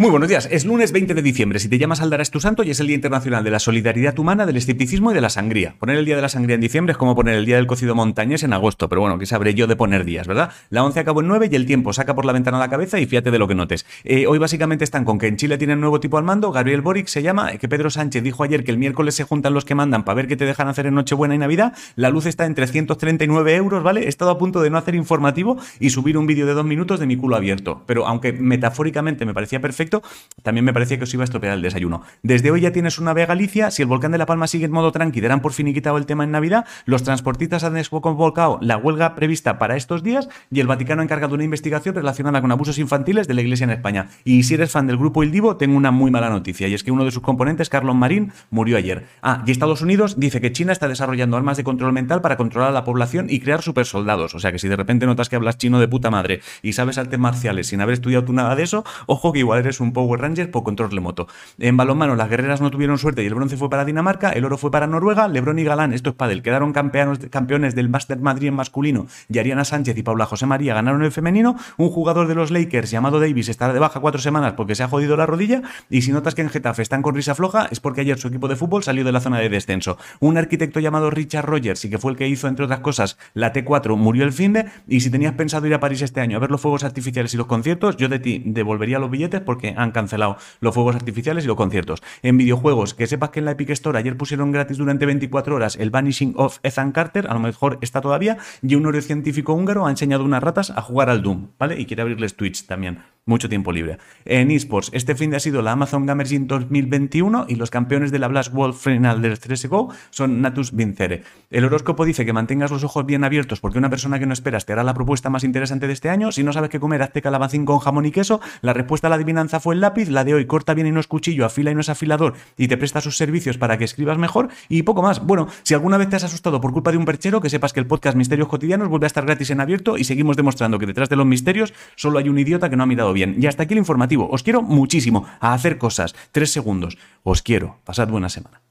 Muy buenos días, es lunes 20 de diciembre. Si te llamas Aldarás tu santo y es el Día Internacional de la Solidaridad Humana, del Escepticismo y de la Sangría. Poner el Día de la Sangría en diciembre es como poner el Día del Cocido Montañés en agosto, pero bueno, ¿qué sabré yo de poner días, verdad? La 11 acabó en 9 y el tiempo saca por la ventana la cabeza y fíjate de lo que notes. Eh, hoy básicamente están con que en Chile tienen nuevo tipo al mando, Gabriel Boric se llama, que Pedro Sánchez dijo ayer que el miércoles se juntan los que mandan para ver qué te dejan hacer en Nochebuena y Navidad, la luz está en 339 euros, ¿vale? He estado a punto de no hacer informativo y subir un vídeo de dos minutos de mi culo abierto, pero aunque metafóricamente me parecía perfecto, también me parecía que os iba a estropear el desayuno. Desde hoy ya tienes una Vega Galicia, si el volcán de La Palma sigue en modo tranqui, darán por finiquitado el tema en Navidad, los transportistas han desconvocado la huelga prevista para estos días y el Vaticano ha encargado una investigación relacionada con abusos infantiles de la Iglesia en España. Y si eres fan del grupo Il Divo, tengo una muy mala noticia, y es que uno de sus componentes, Carlos Marín, murió ayer. Ah, y Estados Unidos dice que China está desarrollando armas de control mental para controlar a la población y crear supersoldados. O sea que si de repente notas que hablas chino de puta madre y sabes artes marciales sin haber estudiado tú nada de eso, ojo que igual eres un Power Ranger por control moto. En balonmano, las guerreras no tuvieron suerte y el bronce fue para Dinamarca, el oro fue para Noruega, Lebron y Galán, esto es pádel, quedaron campeones, campeones del Master Madrid en masculino y Ariana Sánchez y Paula José María ganaron el femenino. Un jugador de los Lakers llamado Davis estará de baja cuatro semanas porque se ha jodido la rodilla y si notas que en Getafe están con risa floja es porque ayer su equipo de fútbol salió de la zona de descenso. Un arquitecto llamado Richard Rogers y que fue el que hizo entre otras cosas la T4 murió el fin de y si tenías pensado ir a París este año a ver los fuegos artificiales y los conciertos, yo de ti devolvería los billetes porque han cancelado los fuegos artificiales y los conciertos. En videojuegos, que sepas que en la Epic Store ayer pusieron gratis durante 24 horas el Vanishing of Ethan Carter, a lo mejor está todavía, y un neurocientífico húngaro ha enseñado unas ratas a jugar al Doom, ¿vale? Y quiere abrirles Twitch también mucho tiempo libre. En esports, este fin de ha sido la Amazon Gamers 2021 y los campeones de la Blast Wolf Final del CSGO son Natus Vincere. El horóscopo dice que mantengas los ojos bien abiertos porque una persona que no esperas te hará la propuesta más interesante de este año. Si no sabes qué comer, hazte calabacín con jamón y queso. La respuesta a la adivinanza fue el lápiz. La de hoy corta bien y no es cuchillo, afila y no es afilador y te presta sus servicios para que escribas mejor y poco más. Bueno, si alguna vez te has asustado por culpa de un perchero, que sepas que el podcast Misterios Cotidianos vuelve a estar gratis en abierto y seguimos demostrando que detrás de los misterios solo hay un idiota que no ha mirado bien. Y hasta aquí el informativo. Os quiero muchísimo a hacer cosas. Tres segundos. Os quiero. Pasad buena semana.